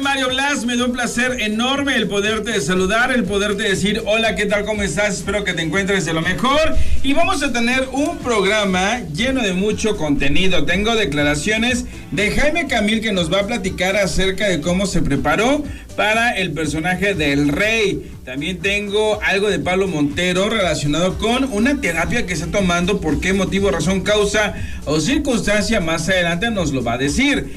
Mario Blas, me da un placer enorme el poderte saludar, el poderte decir hola, ¿qué tal? ¿Cómo estás? Espero que te encuentres de lo mejor. Y vamos a tener un programa lleno de mucho contenido. Tengo declaraciones de Jaime Camil que nos va a platicar acerca de cómo se preparó para el personaje del rey. También tengo algo de Pablo Montero relacionado con una terapia que está tomando, por qué motivo, razón, causa o circunstancia, más adelante nos lo va a decir.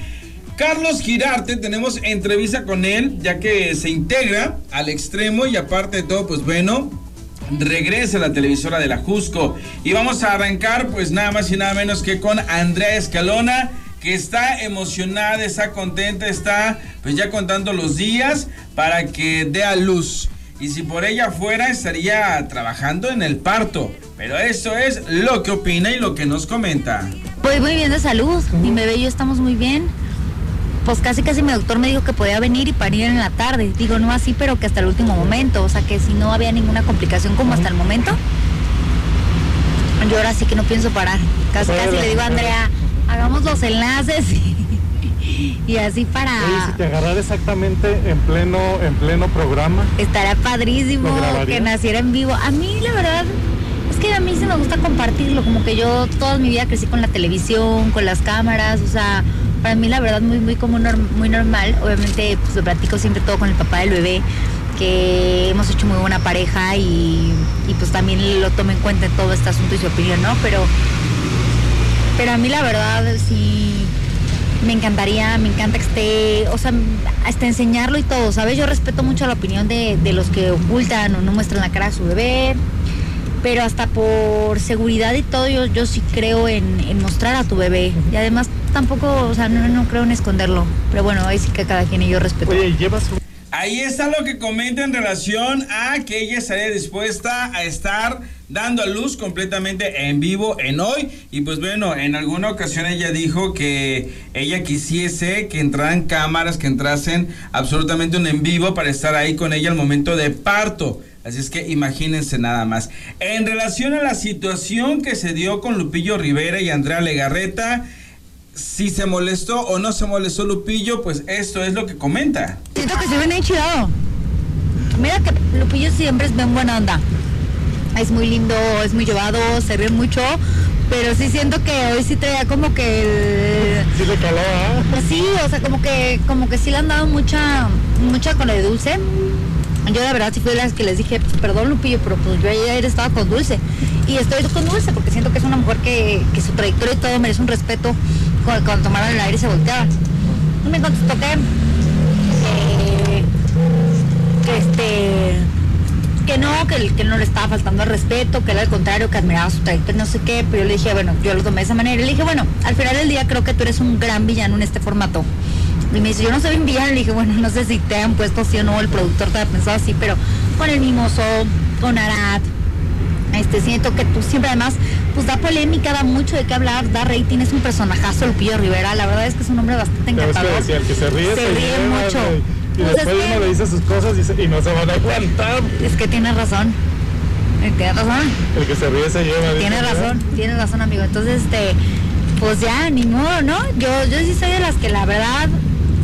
Carlos Girarte, tenemos entrevista con él, ya que se integra al extremo y aparte de todo, pues bueno, regresa a la televisora de la Jusco. Y vamos a arrancar, pues nada más y nada menos que con Andrea Escalona, que está emocionada, está contenta, está pues ya contando los días para que dé a luz. Y si por ella fuera, estaría trabajando en el parto. Pero eso es lo que opina y lo que nos comenta. Pues muy bien de salud. Mi bebé y yo estamos muy bien pues casi casi mi doctor me dijo que podía venir y parir en la tarde. Digo, no así, pero que hasta el último momento. O sea, que si no había ninguna complicación como hasta el momento, yo ahora sí que no pienso parar. Casi casi le digo a Andrea, hagamos los enlaces y, así para... si te agarrara exactamente en pleno, en pleno programa. Estaría padrísimo que naciera en vivo. A mí, la verdad, es que a mí sí me gusta compartirlo. Como que yo toda mi vida crecí con la televisión, con las cámaras, o sea para mí la verdad muy, muy como muy normal. Obviamente pues lo platico siempre todo con el papá del bebé, que hemos hecho muy buena pareja y, pues también lo tomo en cuenta en todo este asunto y su opinión, ¿no? Pero, pero a mí la verdad sí me encantaría, me encanta que esté, o sea, hasta enseñarlo y todo, ¿sabes? Yo respeto mucho la opinión de, los que ocultan o no muestran la cara de su bebé, pero hasta por seguridad y todo, yo, yo sí creo en, en mostrar a tu bebé. Y además tampoco, o sea, no, creo en esconderlo. Pero bueno, ahí sí que cada quien y yo respeto. Oye, llevas Ahí está lo que comenta en relación a que ella estaría dispuesta a estar dando a luz completamente en vivo en hoy. Y pues bueno, en alguna ocasión ella dijo que ella quisiese que entraran cámaras, que entrasen absolutamente un en vivo para estar ahí con ella al momento de parto. Así es que imagínense nada más. En relación a la situación que se dio con Lupillo Rivera y Andrea Legarreta, si se molestó o no se molestó Lupillo, pues esto es lo que comenta. Siento que se ven ahí chidado. Mira que Lupillo siempre es bien buena onda. Es muy lindo, es muy llevado, se ríe mucho, pero sí siento que hoy sí traía como que Sí le caló, ¿ah? Pues sí, o sea, como que, como que sí le han dado mucha, mucha con de dulce. Yo de verdad sí fui de las que les dije, pues, perdón Lupillo, pero pues yo ayer estaba con Dulce. Y estoy con Dulce porque siento que es una mujer que, que su trayectoria y todo merece un respeto cuando, tomaron el aire se volteaba. Y me contestó que, que, este, que no, que, que no le estaba faltando el respeto, que era al contrario, que admiraba su trayectoria, no sé qué, pero yo le dije, bueno, yo lo tomé de esa manera. Y le dije, bueno, al final del día creo que tú eres un gran villano en este formato. Y me dice, yo no un villano. Le dije, bueno, no sé si te han puesto así o no, el productor te ha pensado así, pero con el mimoso, con Arad, este, siento que tú siempre además, pues da polémica, da mucho de qué hablar, da rating, es un personajazo Lupillo Rivera, la verdad es que es un hombre bastante encantador. Es que el que se ríe, se, ríe mucho. Y, pues después uno le dice sus cosas y, no se van a aguantar. Es que tiene razón. Tiene razón. El que se ríe se lleva. Tiene razón, tiene razón, amigo. Entonces, este, pues ya, ni modo, ¿no? Yo, yo sí soy de las que la verdad,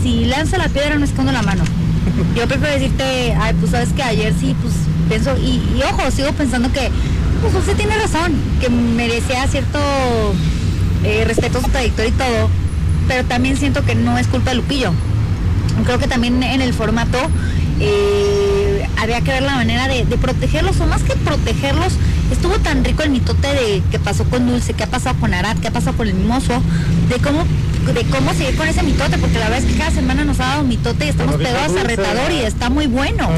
si lanzo la piedra no escondo la mano. Yo prefiero decirte, ay, pues sabes que ayer sí, pues pienso, y, y ojo, sigo pensando que pues tiene razón, que merecía cierto eh, respeto a su trayectoria y todo, pero también siento que no es culpa de Lupillo. Creo que también en el formato eh, había que ver la manera de, protegerlos, o más que protegerlos, estuvo tan rico el mitote de qué pasó con Dulce, qué ha pasado con Arad, qué ha pasado con el mimoso, de cómo de cómo seguir con ese mitote, porque la verdad es que cada semana nos ha dado mitote y estamos pegados a retador y está muy bueno.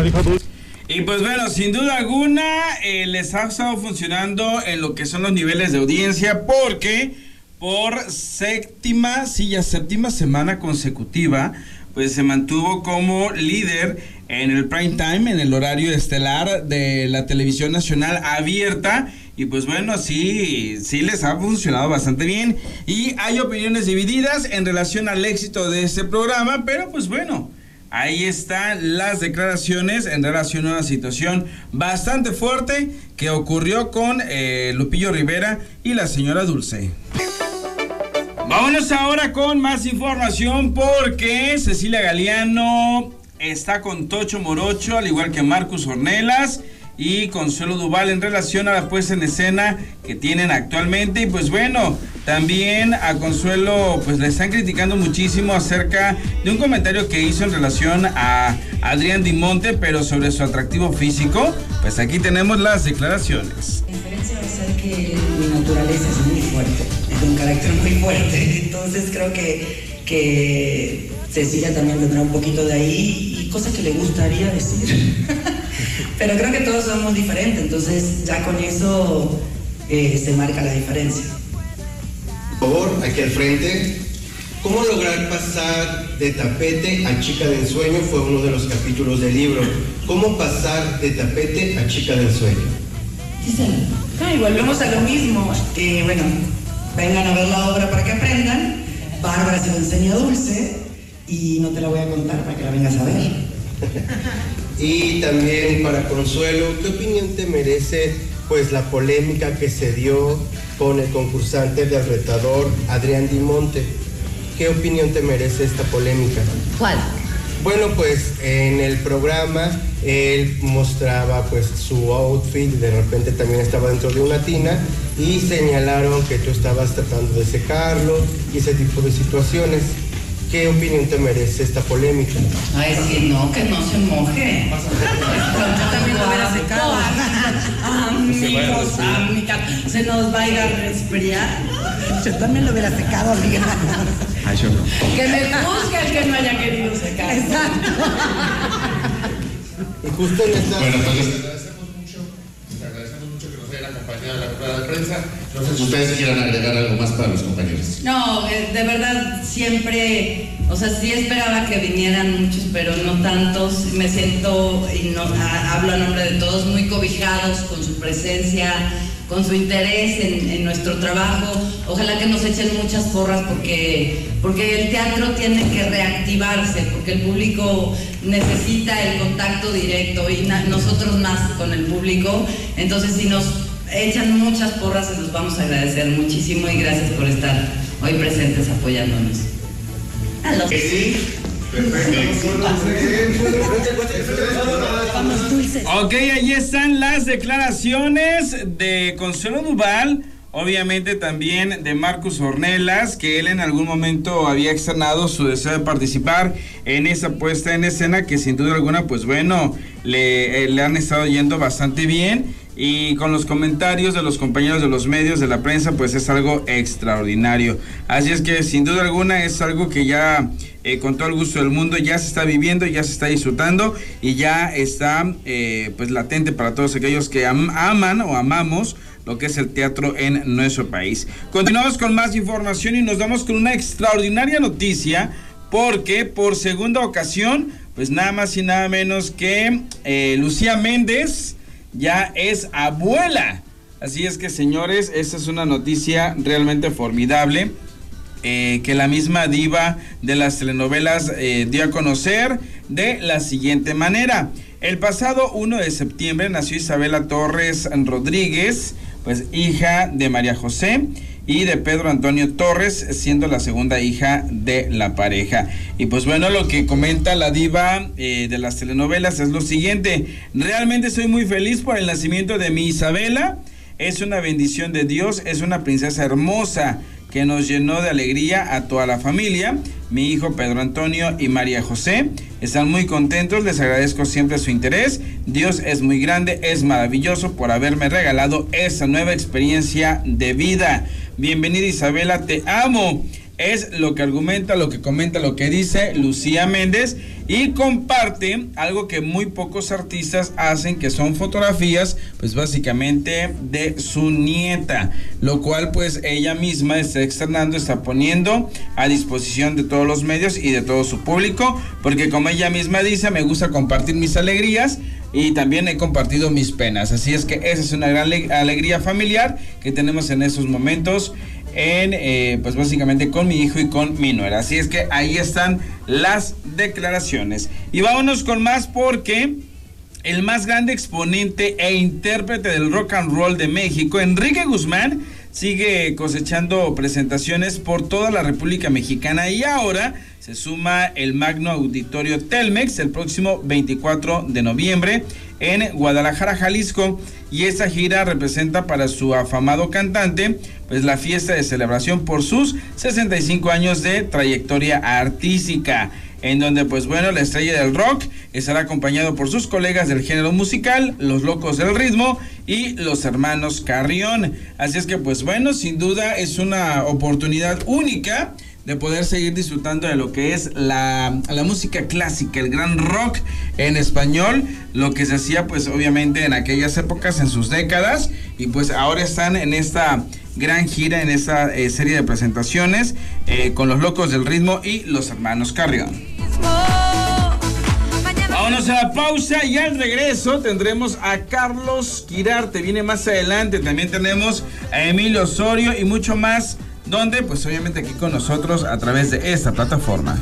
Y pues bueno, sin duda alguna eh, les ha estado funcionando en lo que son los niveles de audiencia porque por séptima, sí, ya séptima semana consecutiva, pues se mantuvo como líder en el prime time, en el horario estelar de la televisión nacional abierta. Y pues bueno, sí, sí les ha funcionado bastante bien. Y hay opiniones divididas en relación al éxito de este programa, pero pues bueno, Ahí están las declaraciones en relación a una situación bastante fuerte que ocurrió con eh, Lupillo Rivera y la señora Dulce. Vámonos ahora con más información porque Cecilia Galeano está con Tocho Morocho, al igual que Marcus Ornelas y Consuelo Duval en relación a la puesta en escena que tienen actualmente. Y pues bueno, también a Consuelo pues le están criticando muchísimo acerca de un comentario que hizo en relación a Adrián Dimonte, pero sobre su atractivo físico. Pues aquí tenemos las declaraciones. La diferencia ser que mi naturaleza es muy fuerte, es un carácter muy fuerte. Entonces creo que, que Cecilia también tendrá un poquito de ahí y cosas que le gustaría decir. Pero creo que todos somos diferentes, entonces ya con eso eh, se marca la diferencia. Por favor, aquí al frente. ¿Cómo lograr pasar de tapete a chica del sueño? Fue uno de los capítulos del libro. ¿Cómo pasar de tapete a chica del sueño? Ah, y volvemos a lo mismo. Eh, bueno, vengan a ver la obra para que aprendan. Bárbara se lo enseña dulce y no te la voy a contar para que la vengas a ver. Y también para Consuelo, ¿qué opinión te merece pues la polémica que se dio con el concursante del retador Adrián Dimonte? ¿Qué opinión te merece esta polémica? ¿Cuál? Bueno, pues en el programa él mostraba pues su outfit, de repente también estaba dentro de una tina y señalaron que tú estabas tratando de secarlo y ese tipo de situaciones. ¿Qué opinión te merece esta polémica? Ay, sí, no, que no se moje. Yo también lo hubiera secado. Amigos, amigas, se nos va a ir a resfriar. Yo también lo hubiera secado, amiga. Ay, yo no. Que me juzgue el que no haya querido secar. Exacto. Y justo en esta... Bueno, pues acompañado en la rueda de prensa. No sé si ustedes quieran agregar algo más para los compañeros. No, eh, de verdad siempre, o sea, sí esperaba que vinieran muchos, pero no tantos. Me siento, y no, a- hablo a nombre de todos, muy cobijados con su presencia, con su interés en, en nuestro trabajo. Ojalá que nos echen muchas porras porque, porque el teatro tiene que reactivarse, porque el público necesita el contacto directo y na- nosotros más con el público. Entonces, si nos echan muchas porras, se los vamos a agradecer muchísimo y gracias por estar hoy presentes apoyándonos. A los-. Ok, ahí están las declaraciones de Consuelo Duval. Obviamente también de Marcus Ornelas, que él en algún momento había externado su deseo de participar en esa puesta en escena, que sin duda alguna, pues bueno, le, eh, le han estado yendo bastante bien. Y con los comentarios de los compañeros de los medios, de la prensa, pues es algo extraordinario. Así es que sin duda alguna es algo que ya eh, con todo el gusto del mundo ya se está viviendo, ya se está disfrutando y ya está eh, pues latente para todos aquellos que am- aman o amamos lo que es el teatro en nuestro país. Continuamos con más información y nos vamos con una extraordinaria noticia porque por segunda ocasión, pues nada más y nada menos que eh, Lucía Méndez ya es abuela. Así es que señores, esta es una noticia realmente formidable. eh, que la misma diva de las telenovelas eh, dio a conocer de la siguiente manera. El pasado 1 de septiembre nació Isabela Torres Rodríguez, pues hija de María José y de Pedro Antonio Torres, siendo la segunda hija de la pareja. Y pues bueno, lo que comenta la diva eh, de las telenovelas es lo siguiente, realmente soy muy feliz por el nacimiento de mi Isabela, es una bendición de Dios, es una princesa hermosa que nos llenó de alegría a toda la familia. Mi hijo Pedro Antonio y María José están muy contentos, les agradezco siempre su interés. Dios es muy grande, es maravilloso por haberme regalado esa nueva experiencia de vida. Bienvenida Isabela, te amo. Es lo que argumenta, lo que comenta, lo que dice Lucía Méndez y comparte algo que muy pocos artistas hacen, que son fotografías, pues básicamente de su nieta, lo cual pues ella misma está externando, está poniendo a disposición de todos los medios y de todo su público, porque como ella misma dice, me gusta compartir mis alegrías y también he compartido mis penas, así es que esa es una gran ale- alegría familiar que tenemos en esos momentos en, eh, pues básicamente con mi hijo y con mi nuera. Así es que ahí están las declaraciones. Y vámonos con más porque el más grande exponente e intérprete del rock and roll de México, Enrique Guzmán, sigue cosechando presentaciones por toda la República Mexicana y ahora se suma el Magno Auditorio Telmex el próximo 24 de noviembre en Guadalajara, Jalisco. Y esta gira representa para su afamado cantante, pues la fiesta de celebración por sus 65 años de trayectoria artística en donde pues bueno, la estrella del rock estará acompañado por sus colegas del género musical, los locos del ritmo y los hermanos Carrión. Así es que pues bueno, sin duda es una oportunidad única de poder seguir disfrutando de lo que es la, la, música clásica, el gran rock en español, lo que se hacía pues obviamente en aquellas épocas, en sus décadas, y pues ahora están en esta gran gira, en esta eh, serie de presentaciones eh, con los locos del ritmo y los hermanos Carrión. Vámonos a la pausa y al regreso tendremos a Carlos Quirarte, viene más adelante, también tenemos a Emilio Osorio y mucho más donde pues obviamente aquí con nosotros a través de esta plataforma.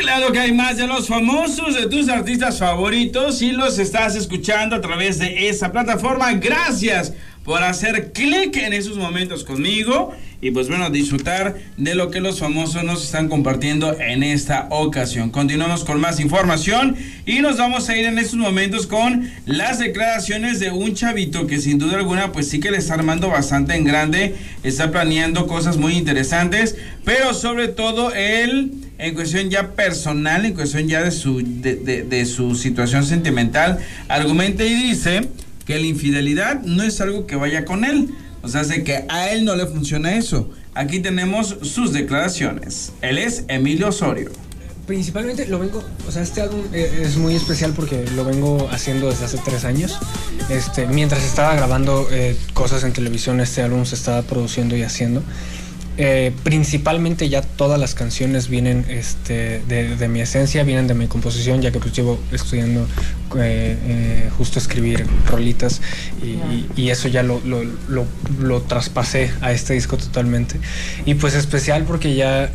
Claro que hay más de los famosos, de tus artistas favoritos y los estás escuchando a través de esa plataforma. Gracias por hacer clic en esos momentos conmigo y pues bueno, disfrutar de lo que los famosos nos están compartiendo en esta ocasión. Continuamos con más información y nos vamos a ir en estos momentos con las declaraciones de un chavito que sin duda alguna pues sí que le está armando bastante en grande, está planeando cosas muy interesantes, pero sobre todo él en cuestión ya personal, en cuestión ya de su, de, de su situación sentimental, argumenta y dice que la infidelidad no es algo que vaya con él o sea, sé que a él no le funciona eso. Aquí tenemos sus declaraciones. Él es Emilio Osorio. Principalmente lo vengo, o sea, este álbum eh, es muy especial porque lo vengo haciendo desde hace tres años. Este, mientras estaba grabando eh, cosas en televisión, este álbum se estaba produciendo y haciendo. Eh, principalmente ya todas las canciones vienen este, de, mi esencia, vienen de mi composición, ya que pues llevo estudiando eh, eh, justo escribir rolitas y, eso ya lo, lo, traspasé a este disco totalmente. Y pues especial porque ya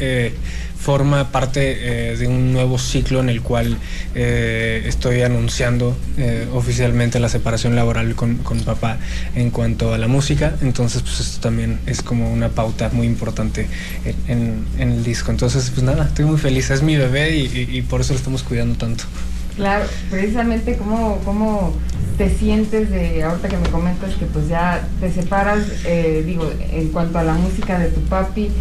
forma parte eh, de un nuevo ciclo en el cual eh, estoy anunciando eh, oficialmente la separación laboral con, con, papá en cuanto a la música. Entonces, pues esto también es como una pauta muy importante en, el disco. Entonces, pues nada, estoy muy feliz. Es mi bebé y, y, por eso lo estamos cuidando tanto. Claro, precisamente cómo, cómo te sientes de ahorita que me comentas que pues ya te separas, digo, en cuanto a la música de tu papi,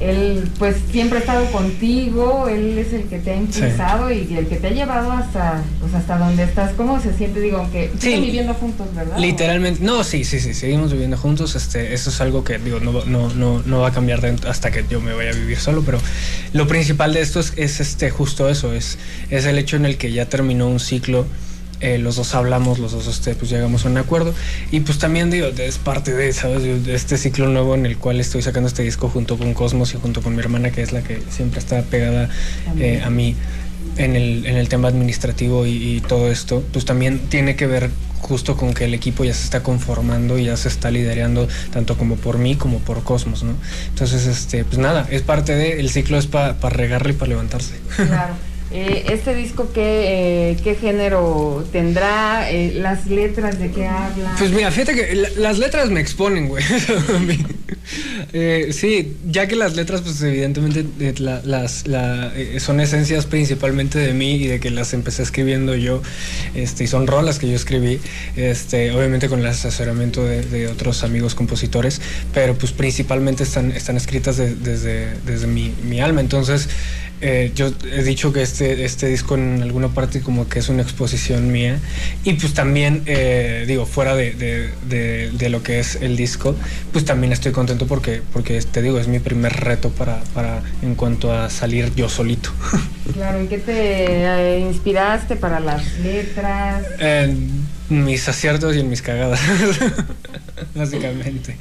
él pues siempre ha estado contigo, él es el que te ha impulsado y el que te ha llevado hasta pues hasta donde estás. ¿Cómo se siente? Digo, aunque siguen viviendo juntos, ¿verdad? Literalmente, no, sí, sí, sí, seguimos viviendo juntos. Este, eso es algo que digo, no, no, no, no va a cambiar hasta que yo me vaya a vivir solo, pero lo principal de esto es, es este justo eso, es, es el hecho en el que ya terminó un ciclo eh, los dos hablamos, los dos este, pues llegamos a un acuerdo y pues también digo, es parte de, ¿sabes? De este ciclo nuevo en el cual estoy sacando este disco junto con Cosmos y junto con mi hermana que es la que siempre está pegada eh, a mí en el, en el tema administrativo y, todo esto, pues también tiene que ver justo con que el equipo ya se está conformando y ya se está liderando tanto como por mí como por Cosmos, ¿no? Entonces, este, pues nada, es parte de, el ciclo es para regarle y para levantarse. Claro. Eh, este disco, ¿qué, eh, ¿qué género tendrá? Eh, ¿Las letras de qué habla? Pues mira, fíjate que las letras me exponen, güey. sí, ya que las letras, pues evidentemente las, son esencias principalmente de mí y de que las empecé escribiendo yo, este, y son rolas que yo escribí, este, obviamente con el asesoramiento de, otros amigos compositores, pero pues principalmente están, están escritas desde, desde mi, mi alma. Entonces, eh, yo he dicho que este, este disco en alguna parte como que es una exposición mía. Y pues también eh, digo fuera de, lo que es el disco pues también estoy contento porque porque te digo es mi primer reto para, para en cuanto a salir yo solito. Claro ¿en qué te eh, inspiraste para las letras? En mis aciertos y en mis cagadas básicamente.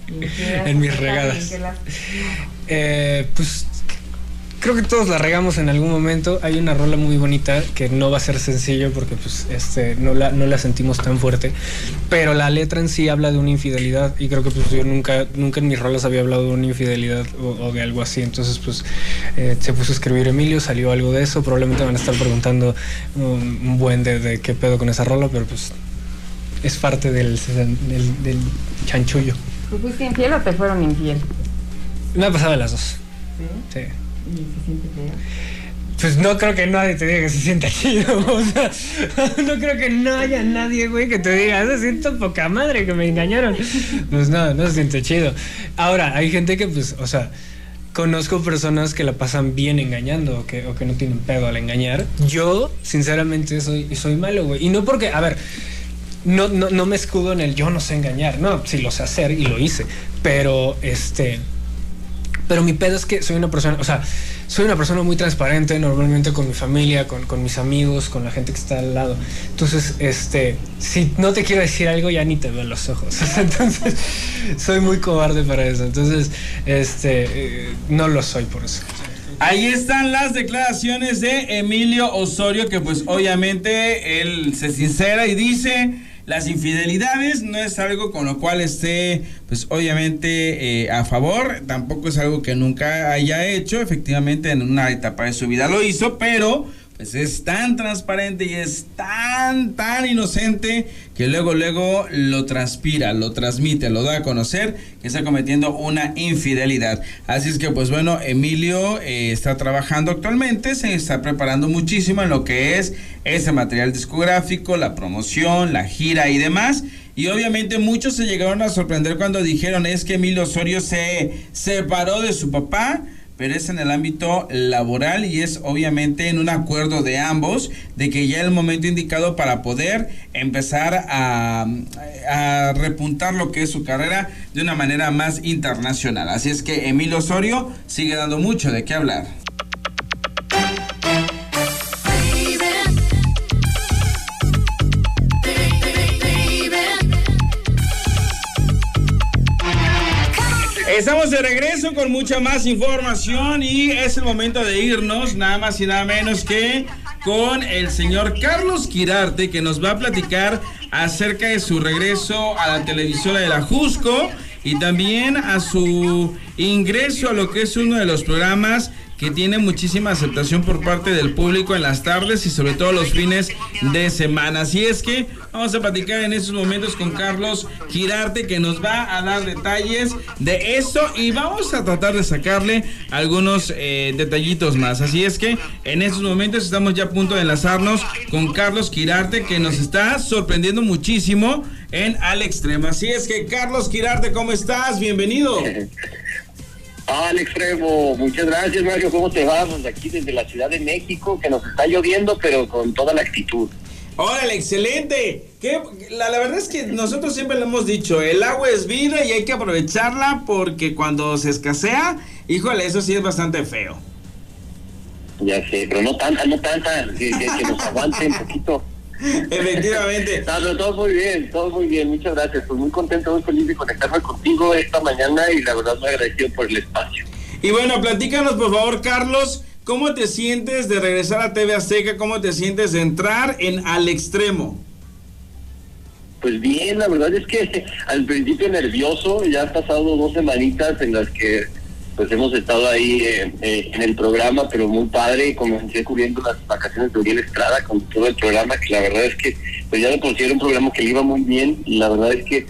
En mis regadas. pues creo que todos la regamos en algún momento. Hay una rola muy bonita que no va a ser sencillo porque pues este no la, no la sentimos tan fuerte, pero la letra en sí habla de una infidelidad y creo que pues yo nunca nunca en mis rolas había hablado de una infidelidad o, de algo así. Entonces pues eh, se puso a escribir Emilio, salió algo de eso. Probablemente van a estar preguntando un, buen de, qué pedo con esa rola, pero pues es parte del, del, del chanchullo. ¿Tú fuiste infiel o te fueron infiel? Me ha pasado de las dos. ¿Sí? Sí. ¿Y se siente? Pues no creo que nadie te diga que se sienta chido. O sea, no creo que no haya nadie, güey, que te diga, se siento poca madre que me engañaron. Pues no, no se siente chido. Ahora, hay gente que, pues, o sea, conozco personas que la pasan bien engañando o que, o que no tienen pedo al engañar. Yo, sinceramente, soy, soy malo, güey. Y no porque, a ver, no, no, no me escudo en el yo no sé engañar. No, sí lo sé hacer y lo hice. Pero, este pero mi pedo es que soy una persona, o sea, soy una persona muy transparente normalmente con mi familia, con, con, mis amigos, con la gente que está al lado. Entonces, este, si no te quiero decir algo, ya ni te veo los ojos. Entonces, soy muy cobarde para eso. Entonces, este, eh, no lo soy por eso. Ahí están las declaraciones de Emilio Osorio, que pues obviamente él se sincera y dice las infidelidades no es algo con lo cual esté, pues obviamente eh, a favor, tampoco es algo que nunca haya hecho, efectivamente en una etapa de su vida lo hizo, pero pues es tan transparente y es tan, tan inocente que luego, luego lo transpira, lo transmite, lo da a conocer que está cometiendo una infidelidad. Así es que, pues bueno, Emilio eh, está trabajando actualmente, se está preparando muchísimo en lo que es ese material discográfico, la promoción, la gira y demás. Y obviamente muchos se llegaron a sorprender cuando dijeron es que Emilio Osorio se separó de su papá pero es en el ámbito laboral y es obviamente en un acuerdo de ambos de que ya el momento indicado para poder empezar a, a, repuntar lo que es su carrera de una manera más internacional. Así es que Emilio Osorio sigue dando mucho de qué hablar. Estamos de regreso con mucha más información y es el momento de irnos, nada más y nada menos que con el señor Carlos Quirarte, que nos va a platicar acerca de su regreso a la televisora de la Jusco y también a su ingreso a lo que es uno de los programas que tiene muchísima aceptación por parte del público en las tardes y sobre todo los fines de semana. Así es que vamos a platicar en estos momentos con Carlos Girarte que nos va a dar detalles de esto y vamos a tratar de sacarle algunos eh, detallitos más. Así es que en estos momentos estamos ya a punto de enlazarnos con Carlos Girarte que nos está sorprendiendo muchísimo en Al Extremo. Así es que Carlos Girarte, ¿cómo estás? Bienvenido. Al extremo, muchas gracias Mario, ¿cómo te vas? aquí desde la Ciudad de México, que nos está lloviendo, pero con toda la actitud. Órale, excelente. ¿Qué? La, la, verdad es que nosotros siempre le hemos dicho, el agua es vida y hay que aprovecharla porque cuando se escasea, híjole, eso sí es bastante feo. Ya sé, pero no tanta, no tanta, que, que nos aguante un poquito. Efectivamente. todo muy bien, todo muy bien, muchas gracias. Pues muy contento, muy feliz de conectarme contigo esta mañana y la verdad muy agradecido por el espacio. Y bueno, platícanos por favor, Carlos, ¿cómo te sientes de regresar a TV Azteca? ¿Cómo te sientes de entrar en Al Extremo? Pues bien, la verdad es que al principio nervioso, ya han pasado dos semanitas en las que pues hemos estado ahí eh, eh, en el programa, pero muy padre, comencé cubriendo las vacaciones de Uriel Estrada con todo el programa, que la verdad es que pues ya lo considero un programa que le iba muy bien, y la verdad es que,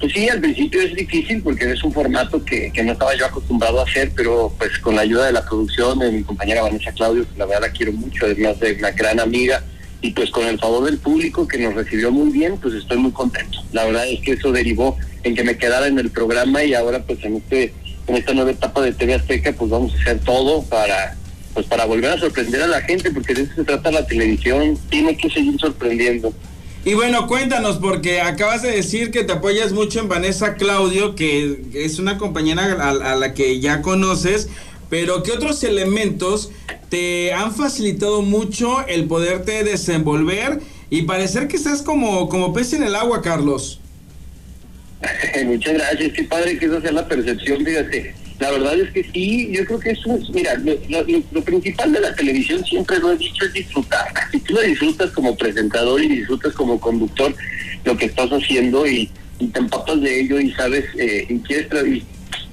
pues sí, al principio es difícil porque es un formato que, que no estaba yo acostumbrado a hacer, pero pues con la ayuda de la producción, de mi compañera Vanessa Claudio, que la verdad la quiero mucho, además de una gran amiga, y pues con el favor del público que nos recibió muy bien, pues estoy muy contento. La verdad es que eso derivó en que me quedara en el programa y ahora pues en este en esta nueva etapa de TV Azteca, pues vamos a hacer todo para pues para volver a sorprender a la gente, porque de eso se trata la televisión, tiene que seguir sorprendiendo. Y bueno, cuéntanos, porque acabas de decir que te apoyas mucho en Vanessa Claudio, que es una compañera a, la que ya conoces, pero ¿qué otros elementos te han facilitado mucho el poderte desenvolver y parecer que estás como, como pez en el agua, Carlos? Muchas gracias, qué padre que esa sea la percepción, fíjate. La verdad es que sí, yo creo que eso es, mira, lo, principal de la televisión siempre lo he dicho es disfrutar. Si tú lo disfrutas como presentador y disfrutas como conductor lo que estás haciendo y, te empapas de ello y sabes, eh, y quieres y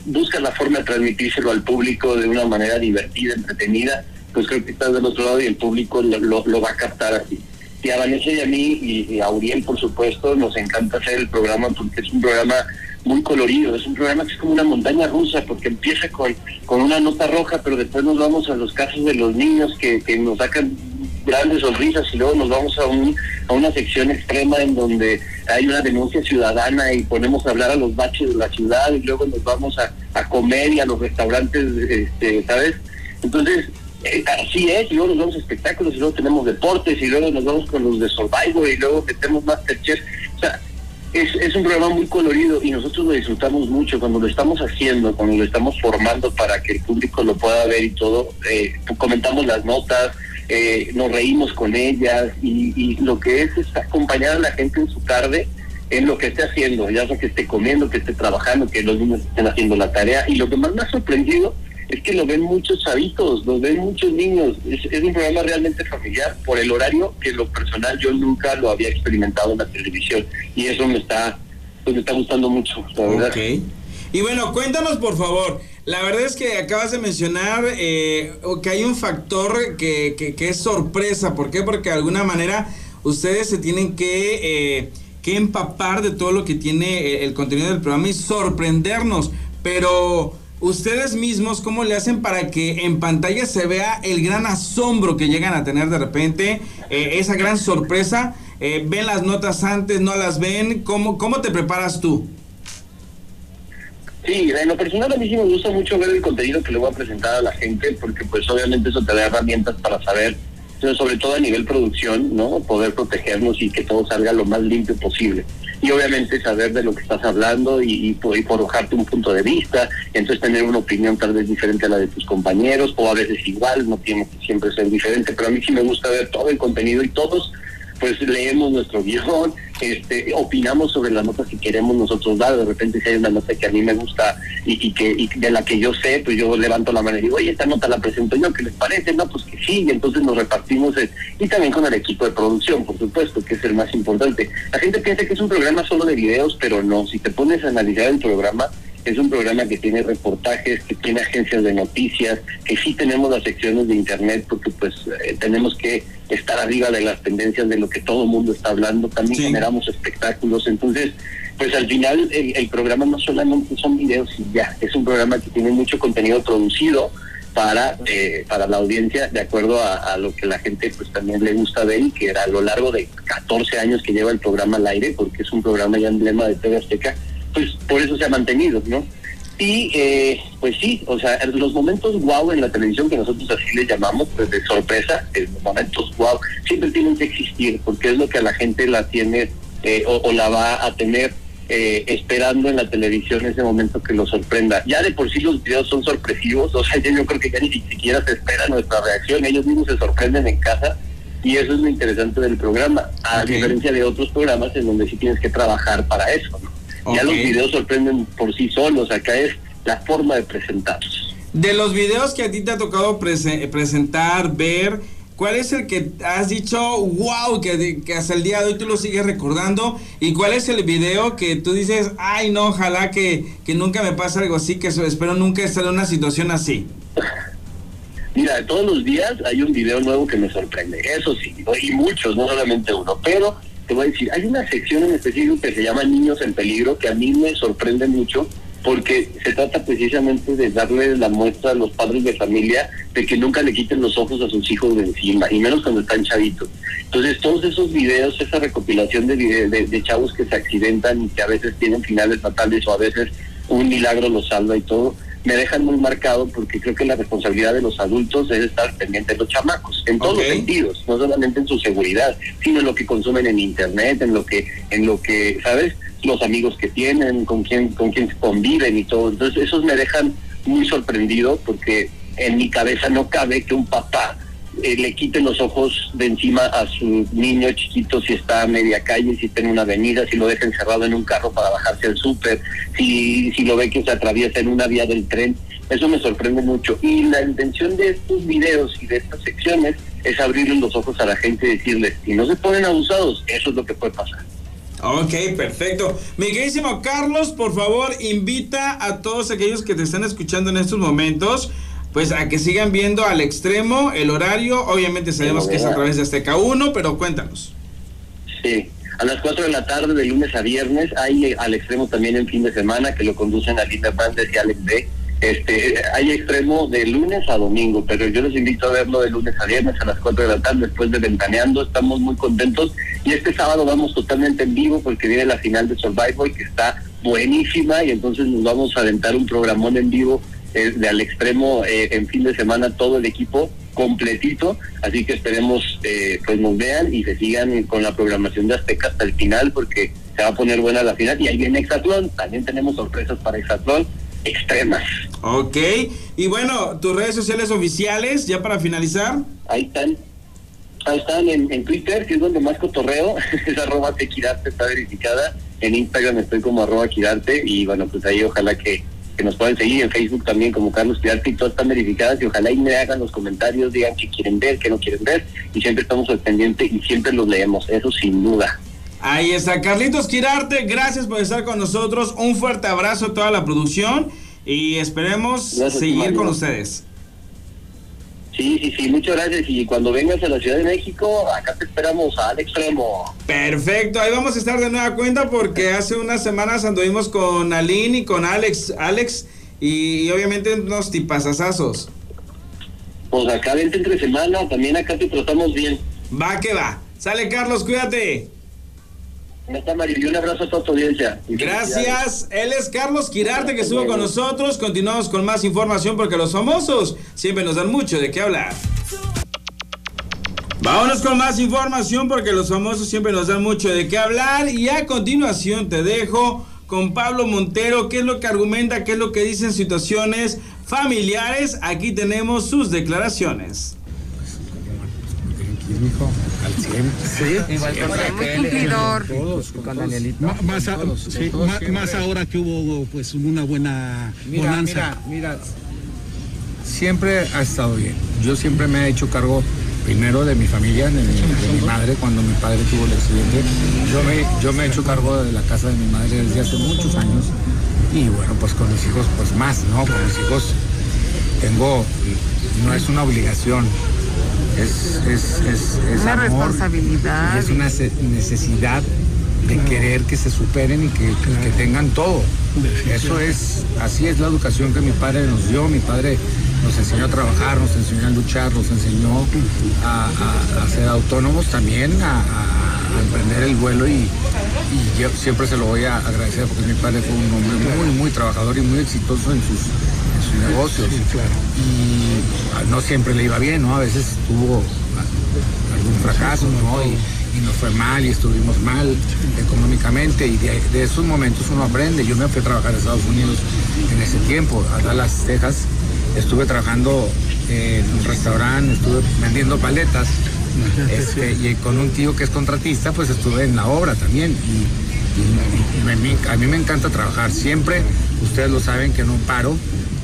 buscas la forma de transmitírselo al público de una manera divertida, entretenida, pues creo que estás del otro lado y el público lo, lo va a captar así y a Vanessa y a mí y, a Uriel, por supuesto, nos encanta hacer el programa porque es un programa muy colorido, es un programa que es como una montaña rusa porque empieza con, con una nota roja, pero después nos vamos a los casos de los niños que, que nos sacan grandes sonrisas y luego nos vamos a, un, a una sección extrema en donde hay una denuncia ciudadana y ponemos a hablar a los baches de la ciudad y luego nos vamos a, a comer y a los restaurantes, este, ¿sabes? Entonces, eh, así es, y luego nos vamos a espectáculos y luego tenemos deportes y luego nos vamos con los de Survivor y luego metemos Masterchef. O sea, es, es un programa muy colorido y nosotros lo disfrutamos mucho cuando lo estamos haciendo, cuando lo estamos formando para que el público lo pueda ver y todo. Eh, comentamos las notas, eh, nos reímos con ellas y, lo que es es acompañar a la gente en su tarde en lo que esté haciendo, ya sea que esté comiendo, que esté trabajando, que los niños estén haciendo la tarea. Y lo que más me ha sorprendido es que lo ven muchos chavitos, lo ven muchos niños. Es, un programa realmente familiar por el horario que lo personal yo nunca lo había experimentado en la televisión y eso me está, pues me está gustando mucho, la verdad. Y bueno, cuéntanos por favor. La verdad es que acabas de mencionar eh, que hay un factor que, que, es sorpresa. ¿Por qué? Porque de alguna manera ustedes se tienen que, eh, que empapar de todo lo que tiene eh, el contenido del programa y sorprendernos. Pero ustedes mismos, ¿cómo le hacen para que en pantalla se vea el gran asombro que llegan a tener de repente? esa gran sorpresa. ¿Ven las notas antes? ¿No las ven? ¿Cómo, cómo te preparas tú? Sí, en lo personal a mí sí me gusta mucho ver el contenido que le voy a presentar a la gente, porque pues obviamente eso te da herramientas para saber, sobre todo a nivel producción, ¿no? Poder protegernos y que todo salga lo más limpio posible. Y obviamente saber de lo que estás hablando y, y, forjarte un punto de vista, entonces tener una opinión tal vez diferente a la de tus compañeros, o a veces igual, no tiene que siempre ser diferente, pero a mí sí me gusta ver todo el contenido y todos pues leemos nuestro guion, este, opinamos sobre la nota que queremos nosotros dar, de repente si hay una nota que a mí me gusta y, que de la que yo sé, pues yo levanto la mano y digo, oye, esta nota la presento yo, ¿qué les parece? No, pues que sí, y entonces nos repartimos, y también con el equipo de producción, por supuesto, que es el más importante. La gente piensa que es un programa solo de videos, pero no, si te pones a analizar el programa, es un programa que tiene reportajes, que tiene agencias de noticias, que sí tenemos las secciones de internet porque pues eh, tenemos que estar arriba de las tendencias de lo que todo el mundo está hablando, también generamos espectáculos, entonces pues al final el, programa no solamente son videos y ya, es un programa que tiene mucho contenido producido para eh, para la audiencia de acuerdo a, lo que la gente pues también le gusta ver y que era a lo largo de 14 años que lleva el programa al aire porque es un programa ya emblema de TV Azteca pues por eso se ha mantenido, ¿no? Y eh, pues sí, o sea, los momentos wow en la televisión que nosotros así le llamamos, pues de sorpresa, los momentos wow, siempre tienen que existir, porque es lo que a la gente la tiene eh, o, la va a tener eh, esperando en la televisión ese momento que lo sorprenda. Ya de por sí los videos son sorpresivos, o sea, yo, creo que ya ni siquiera se espera nuestra reacción, ellos mismos se sorprenden en casa y eso es lo interesante del programa, a diferencia de otros programas en donde sí tienes que trabajar para eso, ¿no? Ya los videos sorprenden por sí solos, acá es la forma de presentarlos. De los videos que a ti te ha tocado presentar, ver, ¿cuál es el que has dicho, wow, que, que, hasta el día de hoy tú lo sigues recordando? ¿Y cuál es el video que tú dices, ay, no, ojalá que, que nunca me pase algo así, que espero nunca estar en una situación así? Mira, todos los días hay un video nuevo que me sorprende, eso sí, y muchos, no solamente uno, pero te voy a decir, hay una sección en específico que se llama Niños en Peligro que a mí me sorprende mucho porque se trata precisamente de darle la muestra a los padres de familia de que nunca le quiten los ojos a sus hijos de encima, y menos cuando están chavitos. Entonces, todos esos videos, esa recopilación de, de, de chavos que se accidentan y que a veces tienen finales fatales o a veces un milagro los salva y todo, me dejan muy marcado porque creo que la responsabilidad de los adultos es estar pendiente de los chamacos, en todos los sentidos, no solamente en su seguridad, sino en lo que consumen en internet, en lo que, en lo que, ¿sabes? Los amigos que tienen, con quién, con quién conviven y todo. Entonces, esos me dejan muy sorprendido porque en mi cabeza no cabe que un papá eh, le quiten los ojos de encima a su niño chiquito si está a media calle, si está en una avenida, si lo deja encerrado en un carro para bajarse al súper, si, si lo ve que se atraviesa en una vía del tren. Eso me sorprende mucho. Y la intención de estos videos y de estas secciones es abrirle los ojos a la gente y decirles, si no se ponen abusados, eso es lo que puede pasar. Ok, perfecto. Mi Carlos, por favor, invita a todos aquellos que te están escuchando en estos momentos pues a que sigan viendo al extremo el horario. Obviamente sabemos que es a través de Azteca 1, pero cuéntanos. Sí, a las 4 de la tarde de lunes a viernes. Hay eh, al extremo también en fin de semana que lo conducen a Lita Hernández y Alex B. Este, hay extremo de lunes a domingo, pero yo los invito a verlo de lunes a viernes a las 4 de la tarde después de Ventaneando. Estamos muy contentos y este sábado vamos totalmente en vivo porque viene la final de Survivor que está buenísima y entonces nos vamos a aventar un programón en vivo eh, de al extremo eh, en fin de semana todo el equipo completito, así que esperemos eh, pues nos vean y se sigan con la programación de Azteca hasta el final porque se va a poner buena la final. Y ahí viene Exatlón, también tenemos sorpresas para Exatlón extremas. Ok, y bueno, tus redes sociales oficiales, ya para finalizar. Ahí están, ahí están en, Twitter, que es donde más cotorreo, es arroba tequirarte, está verificada, en Instagram estoy como arroba quirarte. Y bueno, pues ahí ojalá que que nos pueden seguir en Facebook también como Carlos Pirarte y todas están verificadas y ojalá y me hagan los comentarios, digan qué quieren ver, qué no quieren ver y siempre estamos al pendiente y siempre los leemos, eso sin duda. Ahí está, Carlitos Quirarte, gracias por estar con nosotros, un fuerte abrazo a toda la producción y esperemos seguir con ustedes. Sí, sí, sí, muchas gracias. Y cuando vengas a la Ciudad de México, acá te esperamos al extremo. Perfecto, ahí vamos a estar de nueva cuenta porque hace unas semanas anduvimos con Aline y con Alex, Alex y, obviamente unos tipazazazos. Pues acá vente entre semana, también acá te tratamos bien. Va que va. Sale Carlos, cuídate. Está Mario, y un abrazo a toda tu audiencia. Gracias. Él es Carlos Quirarte que estuvo con nosotros. Continuamos con más información porque los famosos siempre nos dan mucho de qué hablar. Vámonos con más información porque los famosos siempre nos dan mucho de qué hablar. Y a continuación te dejo con Pablo Montero, qué es lo que argumenta, qué es lo que dice en situaciones familiares. Aquí tenemos sus declaraciones. Al 100. Sí, igual con Danielito. Más, más, ahora que hubo pues una buena mira, bonanza. Mira, mira, siempre ha estado bien. Yo siempre me he hecho cargo primero de mi familia, de mi, madre, cuando mi padre tuvo el accidente. Yo me, yo me he hecho cargo de la casa de mi madre desde hace muchos años. Y bueno, pues con mis hijos, pues más, ¿no? Con mis hijos tengo, no es una obligación, es, es, es, es una responsabilidad. Es una necesidad de querer que se superen y que, tengan todo. Eso es, así es la educación que mi padre nos dio. Mi padre nos enseñó a trabajar, nos enseñó a luchar, nos enseñó a, ser autónomos también, a, emprender el vuelo y, yo siempre se lo voy a agradecer porque mi padre fue un hombre muy, muy trabajador y muy exitoso en sus negocios. Y no siempre le iba bien, ¿no? A veces tuvo algún fracaso, ¿no? Y, nos fue mal y estuvimos mal económicamente y de, esos momentos uno aprende. Yo me fui a trabajar a Estados Unidos en ese tiempo, a Dallas, Texas. Estuve trabajando en un restaurante, estuve vendiendo paletas. Este, y con un tío que es contratista, pues estuve en la obra también. Y, a mí me encanta trabajar siempre. Ustedes lo saben que no paro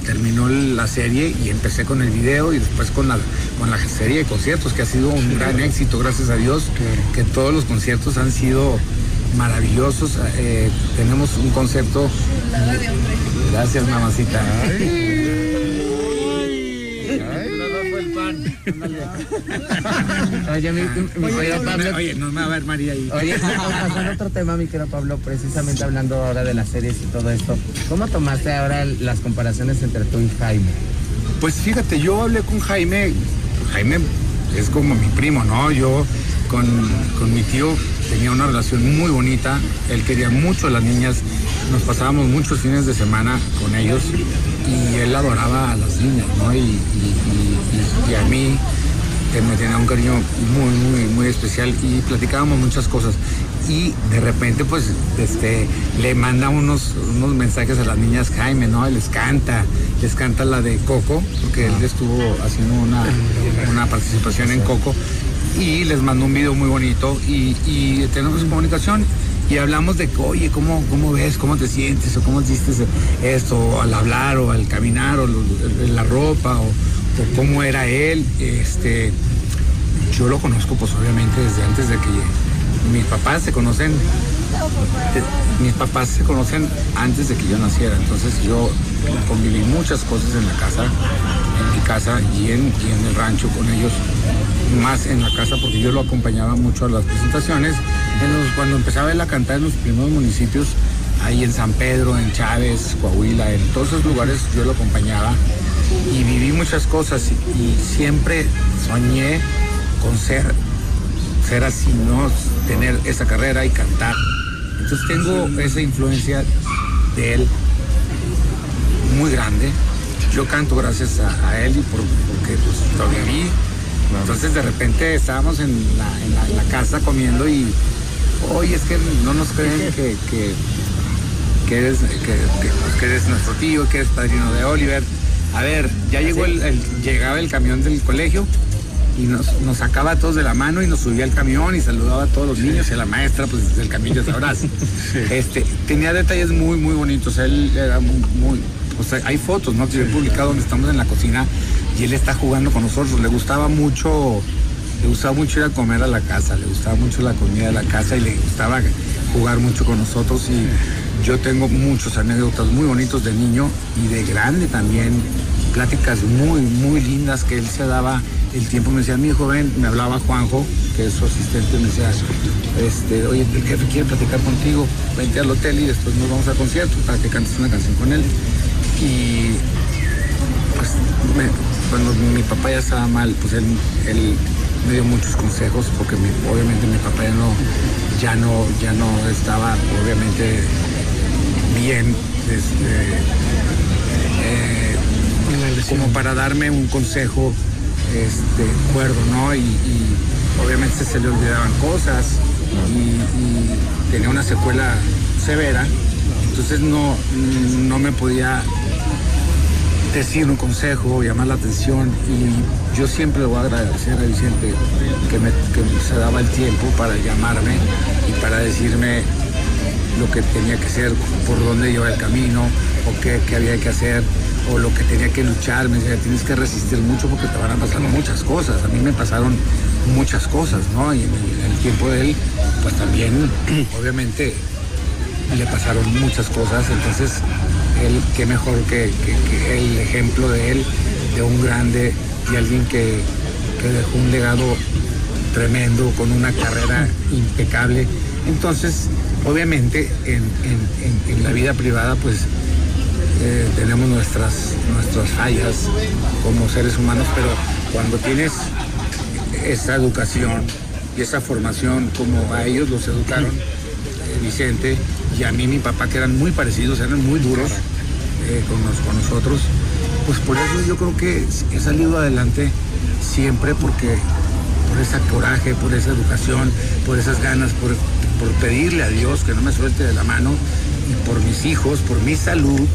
terminó la serie y empecé con el video y después con la, con la serie de conciertos, que ha sido un gran éxito, gracias a Dios, que todos los conciertos han sido maravillosos. Eh, tenemos un concepto. Gracias, mamacita. Oye, mi, Pablo. Oye, no me va a ver María ahí. Oye, pasando otro tema, mi querido Pablo, precisamente hablando ahora de las series y todo esto. ¿Cómo tomaste ahora las comparaciones entre tú y Jaime? Pues fíjate, yo hablé con Jaime. Jaime es como mi primo, ¿no? Yo con, con mi tío tenía una relación muy bonita. Él quería mucho a las niñas. Nos pasábamos muchos fines de semana con ellos y él adoraba a las niñas, ¿no? Y, a mí que me tenía un cariño muy, muy, muy especial y platicábamos muchas cosas. Y de repente, pues, este, le manda unos, unos mensajes a las niñas Jaime, ¿no? Les canta, les canta la de Coco, porque él estuvo haciendo una, una participación en Coco y les mandó un video muy bonito y, y tenemos comunicación y hablamos de, oye, ¿cómo, ¿cómo ves? ¿Cómo te sientes? ¿O cómo hiciste esto? al hablar o al caminar o la ropa o, cómo era él. Este, yo lo conozco pues obviamente desde antes de que mis papás se conocen, mis papás se conocen antes de que yo naciera, entonces yo conviví muchas cosas en la casa, en mi casa y en, y en el rancho con ellos más en la casa porque yo lo acompañaba mucho a las presentaciones. cuando empezaba él a cantar en los primeros municipios, ahí en San Pedro, en Chávez, Coahuila, en todos esos lugares yo lo acompañaba y viví muchas cosas y, siempre soñé con ser, ser así, ¿no? Tener esa carrera y cantar. Entonces tengo esa influencia de él muy grande. Yo canto gracias a, él y porque pues, lo viví. Entonces de repente estábamos en la, casa comiendo y hoy es que no nos creen que, que, eres, que, eres nuestro tío, que eres padrino de Oliver. A ver, ya llegó el, llegaba el camión del colegio y nos, nos, sacaba a todos de la mano y nos subía al camión y saludaba a todos los niños y a la maestra, pues desde el camión ya sabrás. Este, tenía detalles muy, muy bonitos. Él era muy, muy sea, hay fotos, ¿no? Que he publicado donde estamos en la cocina y él está jugando con nosotros. Le gustaba mucho, le gustaba mucho ir a comer a la casa, le gustaba mucho la comida de la casa y le gustaba jugar mucho con nosotros y yo tengo muchos anécdotas muy bonitos de niño y de grande también, pláticas muy, muy lindas que él se daba el tiempo. Me decía, mi joven, me hablaba Juanjo, que es su asistente, me decía, este, oye, el jefe quiere platicar contigo, vente al hotel y después nos vamos al concierto para que cantes una canción con él. Y pues cuando mi papá ya estaba mal, pues él, me dio muchos consejos porque obviamente mi papá ya no, ya no, ya no estaba obviamente bien este, eh, como para darme un consejo este, cuerdo, ¿no? Y, obviamente se le olvidaban cosas y, tenía una secuela severa, entonces no, no me podía decir un consejo, llamar la atención y yo siempre le voy a agradecer a Vicente que, se daba el tiempo para llamarme y para decirme lo que tenía que hacer, por dónde iba el camino o qué, había que hacer o lo que tenía que luchar. Me decía, tienes que resistir mucho porque te van a pasar muchas cosas. A mí me pasaron muchas cosas, ¿no? Y en el, tiempo de él, pues también, obviamente, le pasaron muchas cosas. Entonces, él, qué mejor que, el ejemplo de él, de un grande y alguien que, dejó un legado tremendo, con una carrera impecable. Entonces, obviamente, en, la vida privada, pues eh, tenemos nuestras, nuestras fallas como seres humanos, pero cuando tienes esa educación y esa formación como a ellos los educaron, eh, Vicente, y a mí mi papá, que eran muy parecidos, eran muy duros eh, con, nosotros, pues por eso yo creo que he salido adelante siempre porque por ese coraje, por esa educación, por esas ganas, por, por pedirle a Dios que no me suelte de la mano y por mis hijos, por mi salud,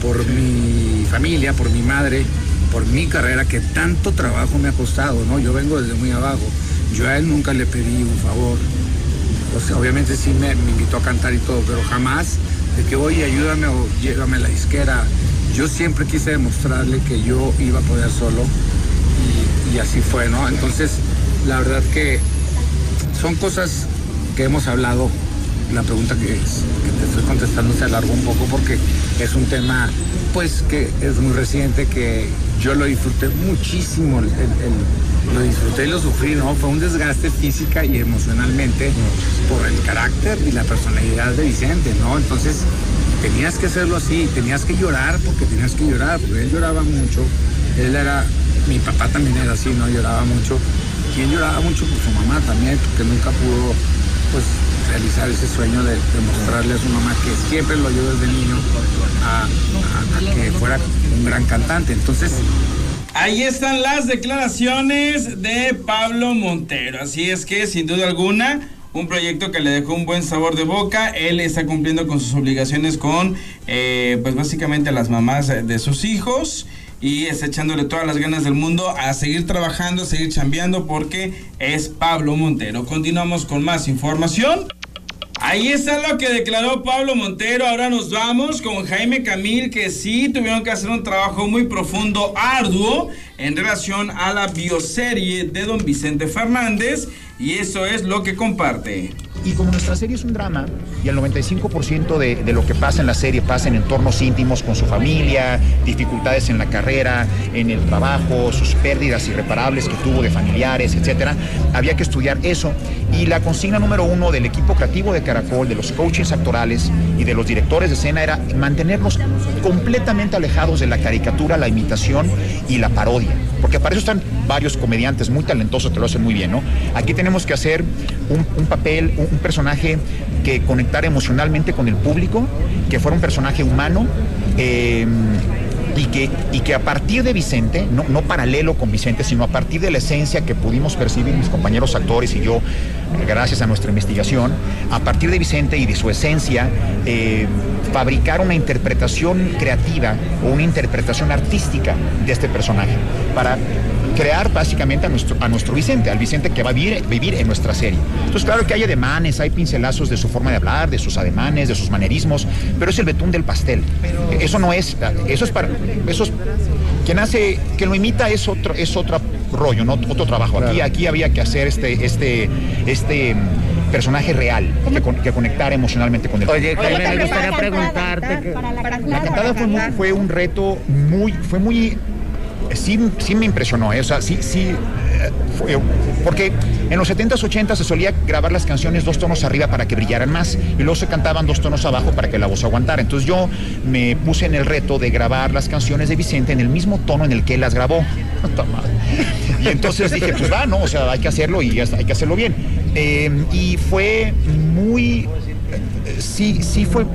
por mi familia, por mi madre, por mi carrera que tanto trabajo me ha costado, ¿no? Yo vengo desde muy abajo. Yo a él nunca le pedí un favor, obviamente sí me, invitó a cantar y todo, pero jamás de que, oye, ayúdame o llévame a la disquera. Yo siempre quise demostrarle que yo iba a poder solo y, así fue, ¿no? Entonces, la verdad que son cosas que hemos hablado. La pregunta que, te estoy contestando se alargó un poco porque es un tema, pues, que es muy reciente, que yo lo disfruté muchísimo lo disfruté y lo sufrí, ¿no? Fue un desgaste física y emocionalmente por el carácter y la personalidad de Vicente, ¿no? Entonces tenías que hacerlo así, tenías que llorar porque tenías que llorar, porque él lloraba mucho, él era, mi papá también era así, ¿no? Lloraba mucho, y él lloraba mucho por su mamá también, porque nunca pudo, pues, realizar ese sueño de, mostrarle a su mamá que siempre lo ayudó desde niño a que fuera un gran cantante. Entonces, Ahí están las declaraciones de Pablo Montero. Así es que, sin duda alguna, un proyecto que le dejó un buen sabor de boca. Él está cumpliendo con sus obligaciones con, eh, pues básicamente las mamás de sus hijos. Y está echándole todas las ganas del mundo a seguir trabajando, a seguir chambeando porque es Pablo Montero. Continuamos con más información. Ahí está lo que declaró Pablo Montero. Ahora nos vamos con Jaime Camil, que sí tuvieron que hacer un trabajo muy profundo, arduo, en relación a la bioserie de don Vicente Fernández. Y eso es lo que comparte. Y como nuestra serie es un drama y el 95% de, de, lo que pasa en la serie pasa en entornos íntimos con su familia, dificultades en la carrera, en el trabajo, sus pérdidas irreparables que tuvo de familiares, etcétera, había que estudiar eso. Y la consigna número uno del equipo creativo de Caracol, de los coaches actorales y de los directores de escena era mantenernos completamente alejados de la caricatura, la imitación y la parodia. Porque para eso están varios comediantes muy talentosos que lo hacen muy bien, ¿no? Aquí tenemos que hacer un, papel, un, un, personaje que conectara emocionalmente con el público, que fuera un personaje humano. Eh, y que, y que a partir de Vicente, no, no, paralelo con Vicente, sino a partir de la esencia que pudimos percibir mis compañeros actores y yo, gracias a nuestra investigación, a partir de Vicente y de su esencia, eh, fabricar una interpretación creativa o una interpretación artística de este personaje para crear básicamente a nuestro, a nuestro Vicente, al Vicente que va a vivir, vivir en nuestra serie. Entonces, claro que hay ademanes, hay pincelazos de su forma de hablar, de sus ademanes, de sus manerismos, pero es el betún del pastel. Eso no es, eso es para, eso es, quien hace, quien lo imita es otro, es otro rollo, no otro trabajo. Aquí, aquí había que hacer este, este, este personaje real que, que conectar emocionalmente con el Oye, Jaime, me gustaría preguntarte. Que... La cantada fue, muy, fue un reto muy, fue muy Sí, sí, me impresionó, ¿eh? o sea, sí, sí, fue, porque en los 70s, 80s se solía grabar las canciones dos tonos arriba para que brillaran más y luego se cantaban dos tonos abajo para que la voz aguantara. Entonces yo me puse en el reto de grabar las canciones de Vicente en el mismo tono en el que él las grabó. y entonces dije, pues va, ¿no? O sea, hay que hacerlo y hay que hacerlo bien. Eh, y fue muy, sí, sí fue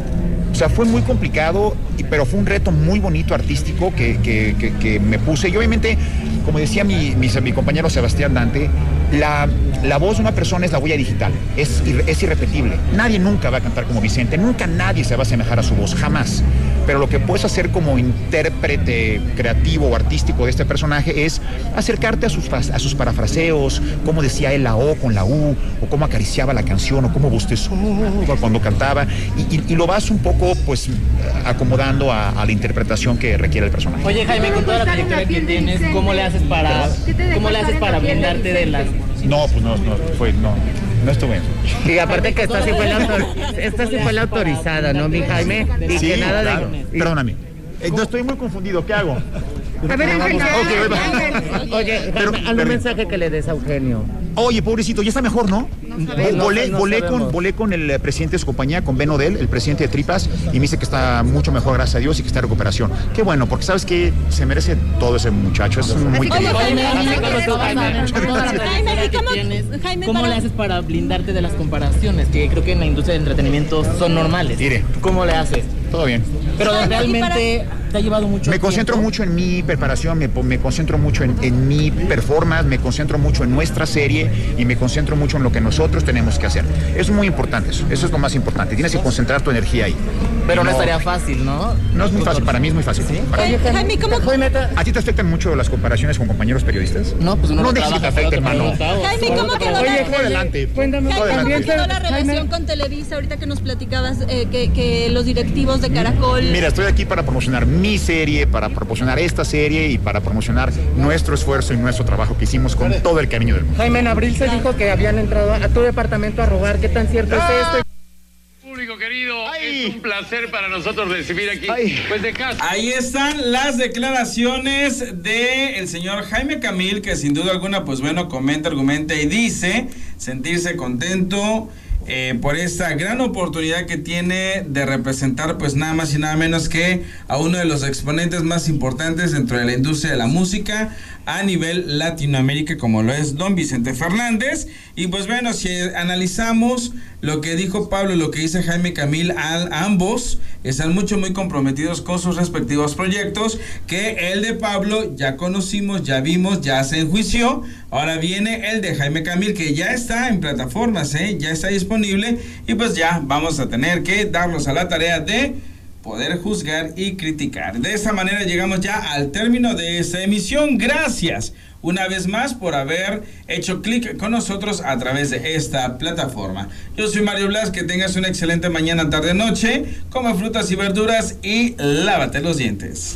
sea, fue muy complicado, pero fue un reto muy bonito artístico que, que, me puse. Y obviamente, como decía mi, mi, mi compañero Sebastián Dante, la, la, voz de una persona es la huella digital, es, es irrepetible. Nadie nunca va a cantar como Vicente, nunca nadie se va a asemejar a su voz, jamás. Pero lo que puedes hacer como intérprete creativo o artístico de este personaje es acercarte a sus, a sus parafraseos, cómo decía él la O con la U, o cómo acariciaba la canción, o cómo bostezó cuando cantaba, y, y, y lo vas un poco pues acomodando a, a, la interpretación que requiere el personaje. Oye Jaime, con toda la trayectoria que tienes, ¿cómo le haces para, cómo le haces para blindarte de las no, pues no, no, fue, no, no estuve. Y aparte que esta sí fue la, autor, esta sí fue la autorizada, ¿no, mi Jaime? Y sí, que nada claro. de... Perdóname. Eh, no estoy muy confundido, ¿qué hago? A ver, Ángel, okay, Oye, pero, hazle un mensaje que le des a Eugenio. Oye, pobrecito, ya está mejor, ¿no? Volé, no volé, sabemos. con, volé con el presidente de su compañía, con Ben Odell, el presidente de Tripas, y me dice que está mucho mejor, gracias a Dios, y que está en recuperación. Qué bueno, porque sabes que se merece todo ese muchacho, es muy querido. Jaime, ¿cómo le haces para blindarte de las comparaciones? Que creo que en la industria del entretenimiento son normales. Mire. ¿Cómo le haces? Todo bien. Pero realmente te ha llevado mucho Me concentro tiempo? mucho en mi preparación, me, me concentro mucho en, en, mi performance, me concentro mucho en nuestra serie y me concentro mucho en lo que nosotros tenemos que hacer. Es muy importante eso, eso es lo más importante. Tienes que concentrar tu energía ahí. Pero no, no estaría fácil, ¿no? No es muy fácil, para mí es muy fácil. ¿Sí? Oye, Jaime, ¿cómo? ¿A ti te afectan mucho las comparaciones con compañeros periodistas? No, pues no no dejes que te afecte, hermano. Jaime, ¿cómo quedó Oye, la, fue adelante. Cuéntame, ¿cómo quedó la relación con Televisa ahorita que nos platicabas eh, que, que los directivos de Caracol... Mira, estoy aquí para promocionar mi serie, para promocionar esta serie y para promocionar nuestro esfuerzo y nuestro trabajo que hicimos con todo el cariño del mundo. Jaime, en abril se dijo que habían entrado a tu departamento a robar. ¿Qué tan cierto ¡Ah! es esto? Público querido, Ay. es un placer para nosotros recibir aquí, Ay. pues de casa. Ahí están las declaraciones del el señor Jaime Camil, que sin duda alguna, pues bueno, comenta, argumenta y dice sentirse contento. Eh, por esta gran oportunidad que tiene de representar pues nada más y nada menos que a uno de los exponentes más importantes dentro de la industria de la música a nivel Latinoamérica como lo es don Vicente Fernández. Y pues bueno si analizamos lo que dijo Pablo y lo que dice Jaime Camil ambos están mucho muy comprometidos con sus respectivos proyectos que el de Pablo ya conocimos ya vimos ya se enjuició. Ahora viene el de Jaime Camil que ya está en plataformas ¿eh? ya está disponible. Y pues ya vamos a tener que darnos a la tarea de poder juzgar y criticar. De esta manera llegamos ya al término de esta emisión. Gracias una vez más por haber hecho clic con nosotros a través de esta plataforma. Yo soy Mario Blas, que tengas una excelente mañana, tarde, noche, come frutas y verduras y lávate los dientes.